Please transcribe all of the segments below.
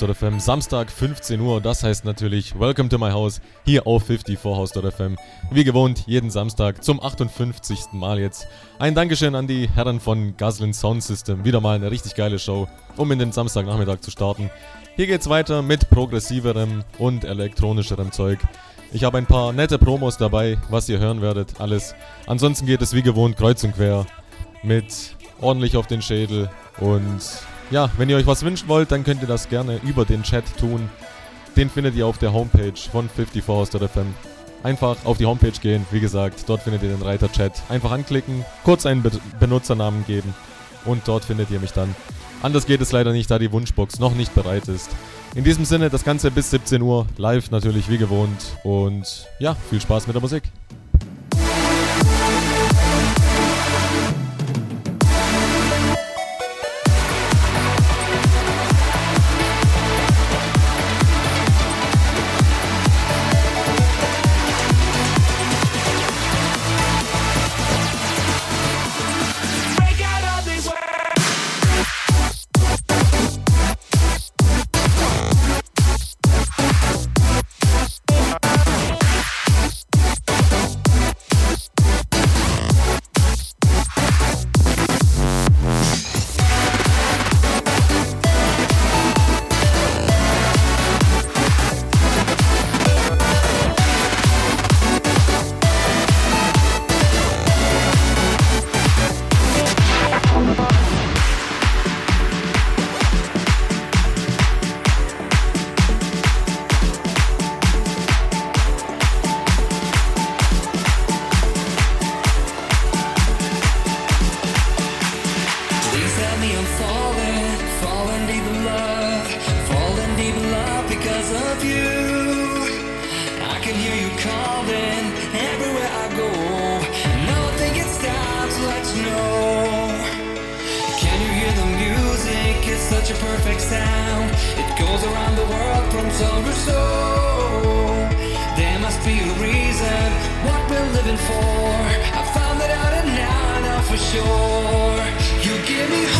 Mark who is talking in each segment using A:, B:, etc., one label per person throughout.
A: 54house.fm. Samstag 15 Uhr, das heißt natürlich Welcome to my house hier auf 54house.fm. Wie gewohnt, jeden Samstag zum 58. Mal jetzt. Ein Dankeschön an die Herren von Guslin Sound System. Wieder mal eine richtig geile Show, um in den Samstagnachmittag zu starten. Hier geht's weiter mit progressiverem und elektronischerem Zeug. Ich habe ein paar nette Promos dabei, was ihr hören werdet, alles. Ansonsten geht es wie gewohnt kreuz und quer mit ordentlich auf den Schädel und ja, wenn ihr euch was wünschen wollt, dann könnt ihr das gerne über den Chat tun. Den findet ihr auf der Homepage von 54house.fm. Einfach auf die Homepage gehen, wie gesagt, dort findet ihr den Reiter Chat. Einfach anklicken, kurz einen Be Benutzernamen geben und dort findet ihr mich dann. Anders geht es leider nicht, da die Wunschbox noch nicht bereit ist. In diesem Sinne, das Ganze bis 17 Uhr, live natürlich wie gewohnt und ja, viel Spaß mit der Musik.
B: You give me hope.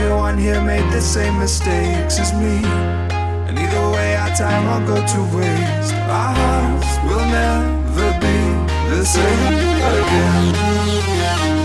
B: Everyone here made the same mistakes as me. And either way, our time won't go to waste. Our hearts will never be the same again.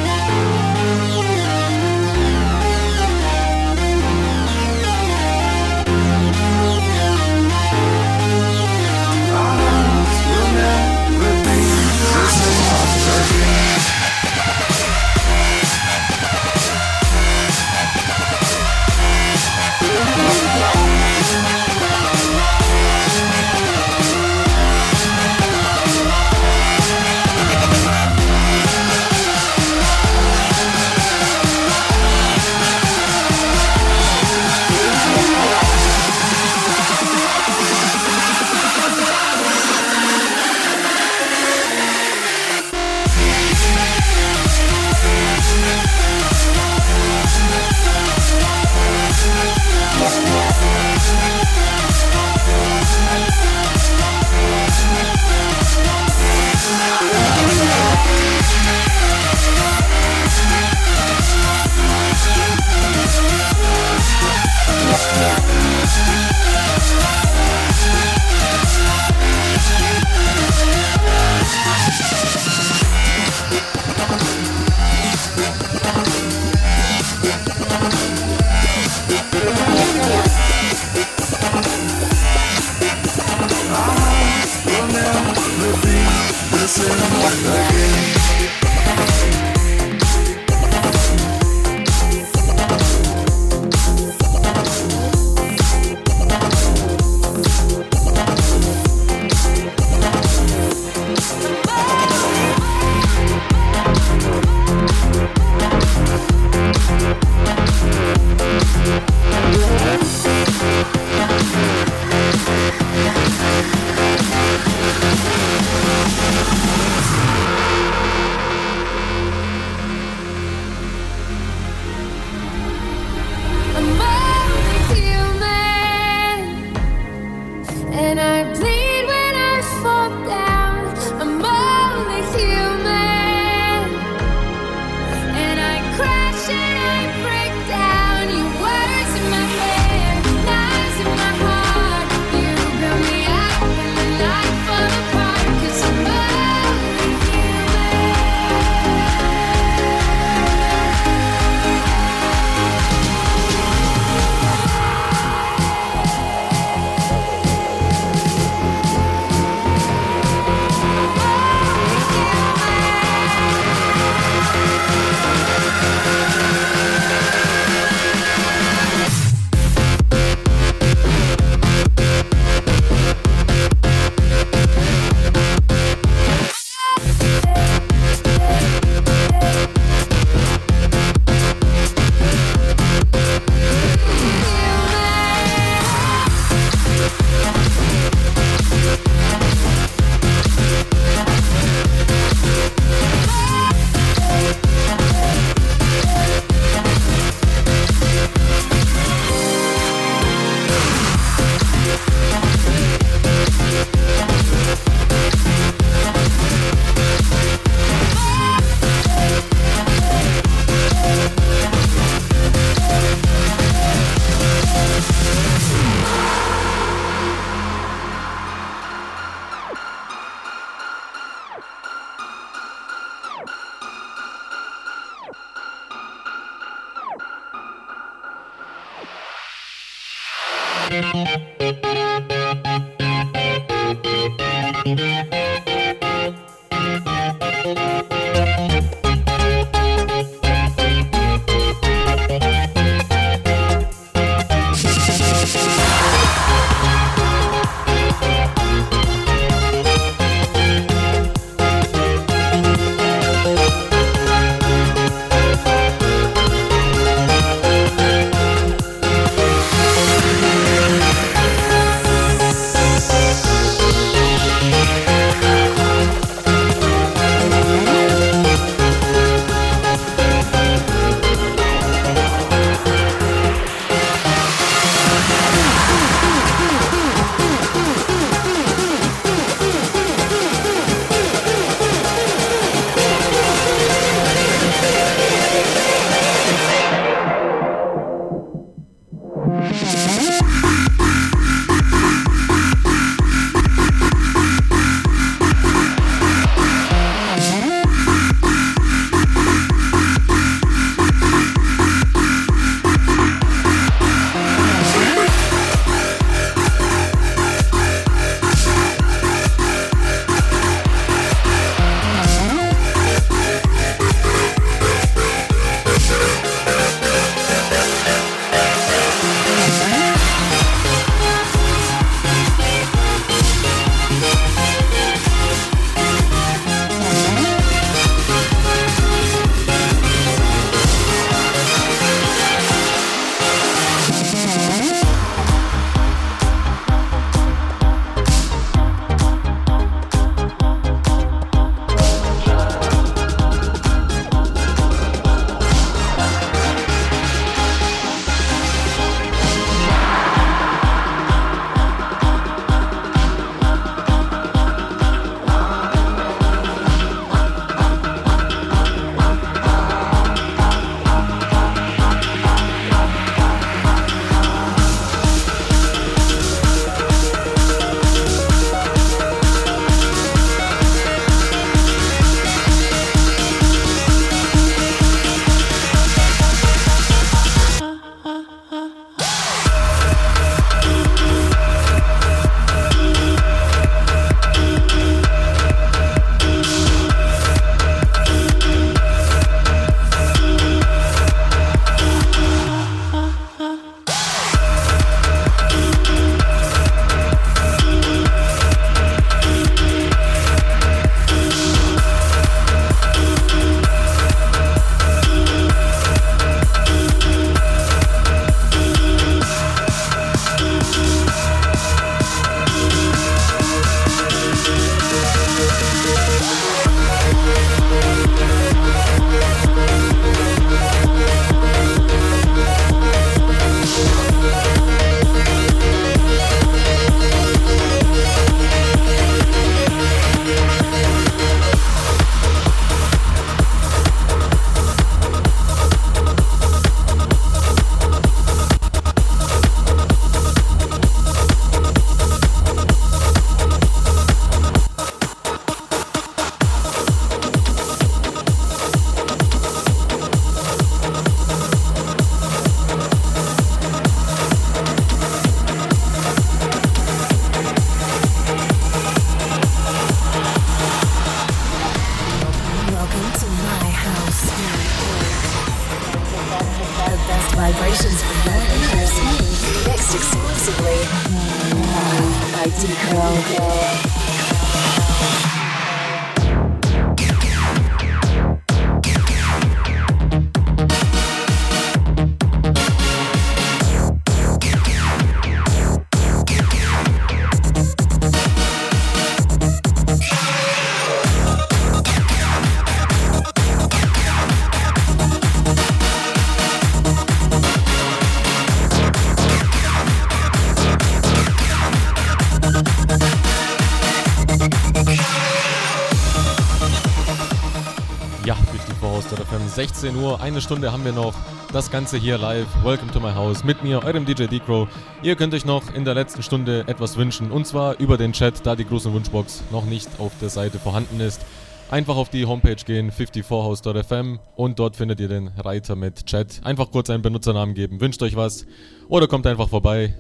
C: 16 Uhr, eine Stunde haben wir noch. Das Ganze hier live. Welcome to my house mit mir, eurem DJ D-Crow. Ihr könnt euch noch in der letzten Stunde etwas wünschen und zwar über den Chat, da die große Wunschbox noch nicht auf der Seite vorhanden ist. Einfach auf die Homepage gehen, 54house.fm und dort findet ihr den Reiter mit Chat. Einfach kurz einen Benutzernamen geben, wünscht euch was oder kommt einfach vorbei,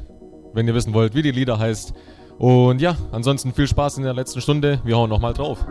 C: wenn ihr wissen wollt, wie die Lieder heißt. Und ja, ansonsten viel Spaß in der letzten Stunde. Wir hauen nochmal drauf.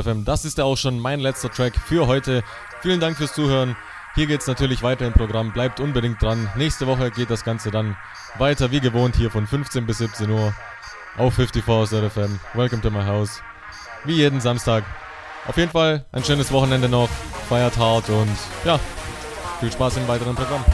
C: FM. Das ist ja auch schon mein letzter Track für heute. Vielen Dank fürs Zuhören. Hier geht es natürlich weiter im Programm. Bleibt unbedingt dran. Nächste Woche geht das Ganze dann weiter wie gewohnt hier von 15 bis 17 Uhr auf 54 FM. Welcome to my house. Wie jeden Samstag. Auf jeden Fall ein schönes Wochenende noch. Feiert hart und ja, viel Spaß im weiteren Programm.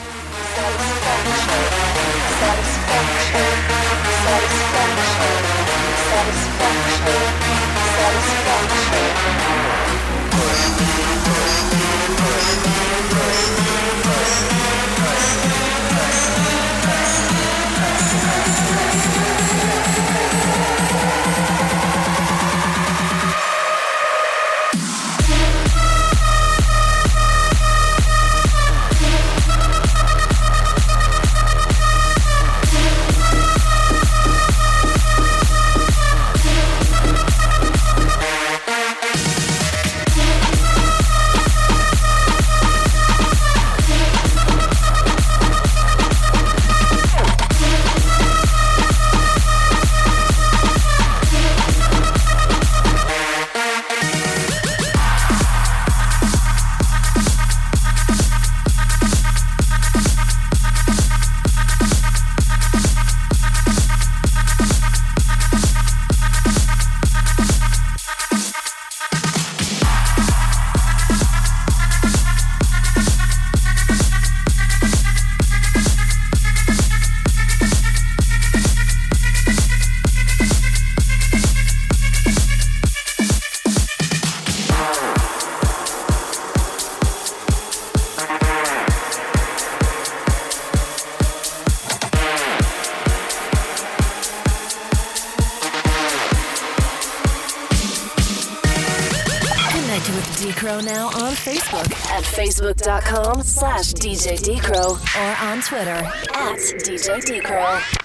D: DJ Decro or on Twitter at DJ Decro.